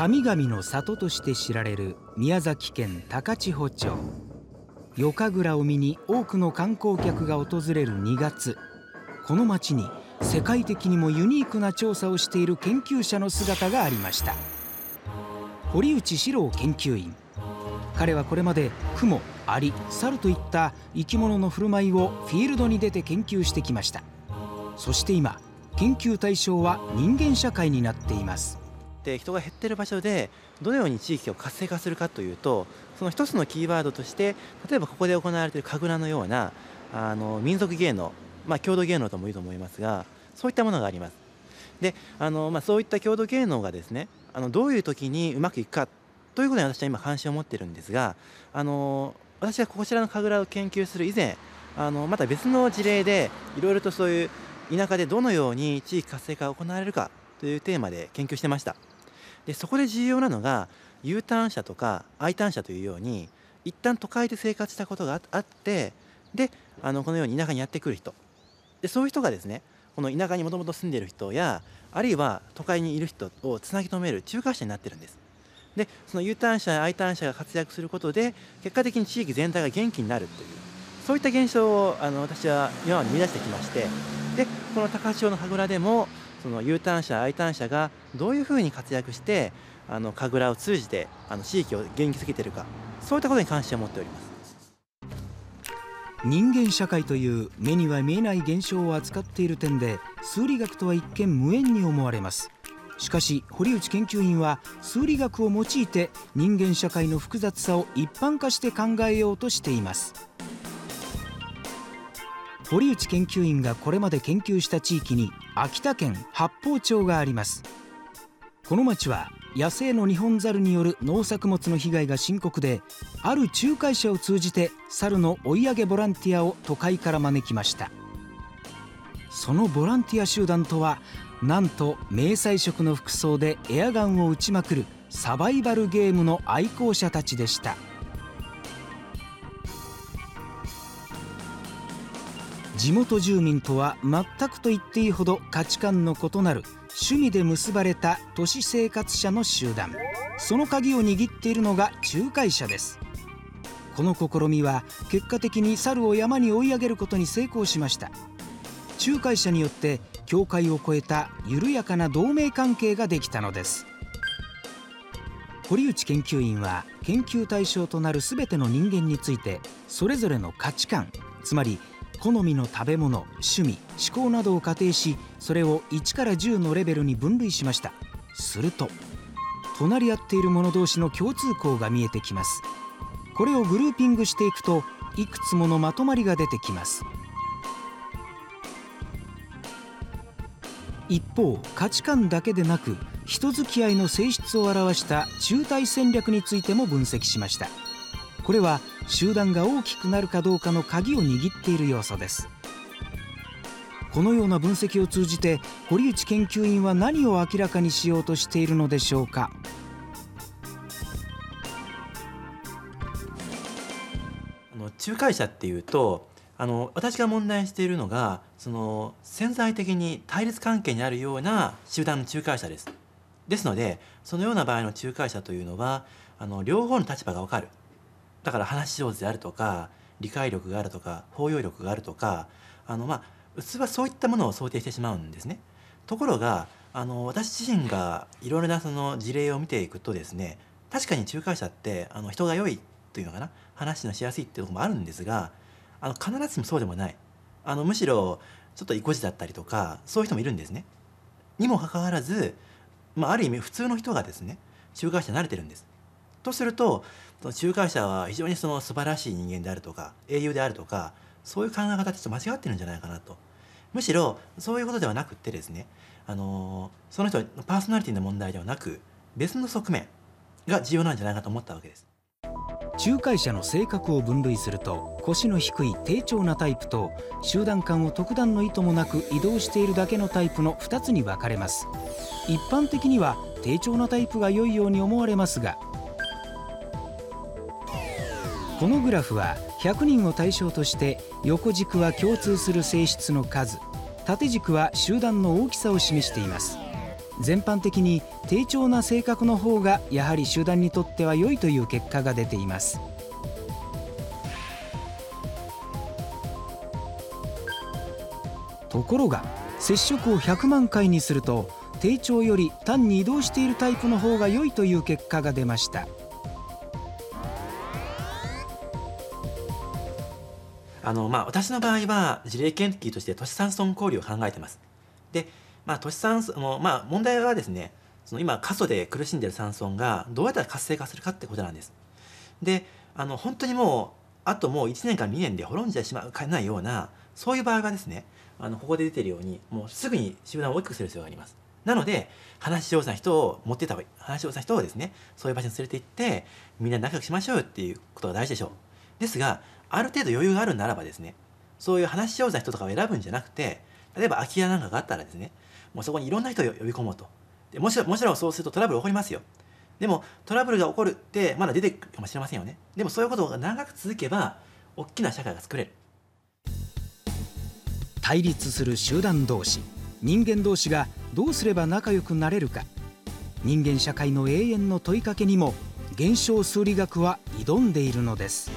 神々の里として知られる宮崎県高千穂町。夜神楽を見に多くの観光客が訪れる2月。この町に世界的にもユニークな調査をしている研究者の姿がありました。堀内史郎研究員。彼はこれまでクモアリサルといった生き物の振る舞いをフィールドに出て研究してきました。そして今研究対象は人間社会になっています。で人が減ってる場所でどのように地域を活性化するかというとその一つのキーワードとして例えばここで行われている神楽のようなあの民族芸能、まあ、郷土芸能ともいいと思いますがそういったものがあります。であの、まあ、そういった郷土芸能がですねあのどういう時にうまくいくかということに私は今関心を持ってるんですがあの私がこちらの神楽を研究する以前あのまた別の事例でいろいろとそういう田舎でどのように地域活性化が行われるかというテーマで研究してました。でそこで重要なのが U ターン者とか I ターン者というように一旦都会で生活したことがあってであのこのように田舎にやってくる人。でそういう人がですねこの田舎にもともと住んでいる人やあるいは都会にいる人をつなぎ止める仲介者になってるんです。でその U ターン者や I ターン者が活躍することで結果的に地域全体が元気になるというそういった現象をあの私は今まで見出してきましてでこの高潮の神楽でもその U ターン者 I ターン者がどういうふうに活躍してあの神楽を通じてあの地域を元気づけているかそういったことに関心を持っております。人間社会という目には見えない現象を扱っている点で数理学とは一見無縁に思われます。しかし堀内研究員は数理学を用いて人間社会の複雑さを一般化して考えようとしています。堀内研究員がこれまで研究した地域に秋田県八峰町があります。この町は野生のニホンザルによる農作物の被害が深刻である仲介者を通じて猿の追い上げボランティアを都会から招きました。そのボランティア集団とはなんと迷彩色の服装でエアガンを撃ちまくるサバイバルゲームの愛好者たちでした。地元住民とは全くと言っていいほど価値観の異なる趣味で結ばれた都市生活者の集団。その鍵を握っているのが仲介者です。この試みは結果的に猿を山に追い上げることに成功しました。仲介者によって境界を越えた緩やかな同盟関係ができたのです。堀内研究員は研究対象となる全ての人間についてそれぞれの価値観つまり好みの食べ物趣味思考などを仮定しそれを1から10のレベルに分類しました。すると隣り合っている者同士の共通項が見えてきます。これをグルーピングしていくといくつものまとまりが出てきます。一方価値観だけでなく人付き合いの性質を表した中体戦略についても分析しました。これは集団が大きくなるかどうかの鍵を握っている要素です。このような分析を通じて堀内研究員は何を明らかにしようとしているのでしょうか。あの仲介者っていうとあの私が問題しているのがその潜在的に対立関係にあるような集団の仲介者です。ですのでそのような場合の仲介者というのはあの両方の立場が分かる。だから話し上手であるとか理解力があるとか包容力があるとかあのまあ普通はそういったものを想定してしまうんですね。ところがあの私自身がいろいろなその事例を見ていくとですね確かに仲介者ってあの人が良いというのかな話のしやすいっていうとこもあるんですがあの必ずしもそうでもないあのむしろちょっと意固地だったりとかそういう人もいるんですね。にもかかわらず、まあ、ある意味普通の人がですね仲介者に慣れてるんです。とすると仲介者は非常にその素晴らしい人間であるとか英雄であるとかそういう考え方ってちょっと間違ってるんじゃないかなと。むしろそういうことではなくってですねあのその人のパーソナリティの問題ではなく別の側面が重要なんじゃないかと思ったわけです。仲介者の性格を分類すると腰の低い低調なタイプと集団間を特段の意図もなく移動しているだけのタイプの2つに分かれます。一般的には低調なタイプが良いように思われますがこのグラフは100人を対象として横軸は共通する性質の数縦軸は集団の大きさを示しています全般的に低調な性格の方がやはり集団にとっては良いという結果が出ていますところが接触を100万回にすると低調より単に移動しているタイプの方が良いという結果が出ましたあのまあ私の場合は事例研究として都市酸素交流を考えてます。でまあ都市酸素のまあ問題はですねその今過疎で苦しんでる酸素がどうやったら活性化するかってことなんです。であの本当にもうあともう1年か2年で滅んじゃしまうかないようなそういう場合はですねあのここで出てるようにもうすぐに集団を大きくする必要があります。なので話し上手な人を持ってた方がいい。話し上手な人をですねそういう場所に連れて行ってみんな仲良くしましょうっていうことが大事でしょう。ですがある程度余裕があるならばですねそういう話し上手な人とかを選ぶんじゃなくて例えば空き家なんかがあったらですねもうそこにいろんな人を呼び込もうと。でもちろんもちろんそうするとトラブル起こりますよ。でもトラブルが起こるってまだ出てくるかもしれませんよね。でもそういうことが長く続けば大きな社会が作れる。対立する集団同士。人間同士がどうすれば仲良くなれるか。人間社会の永遠の問いかけにも現象数理学は挑んでいるのです。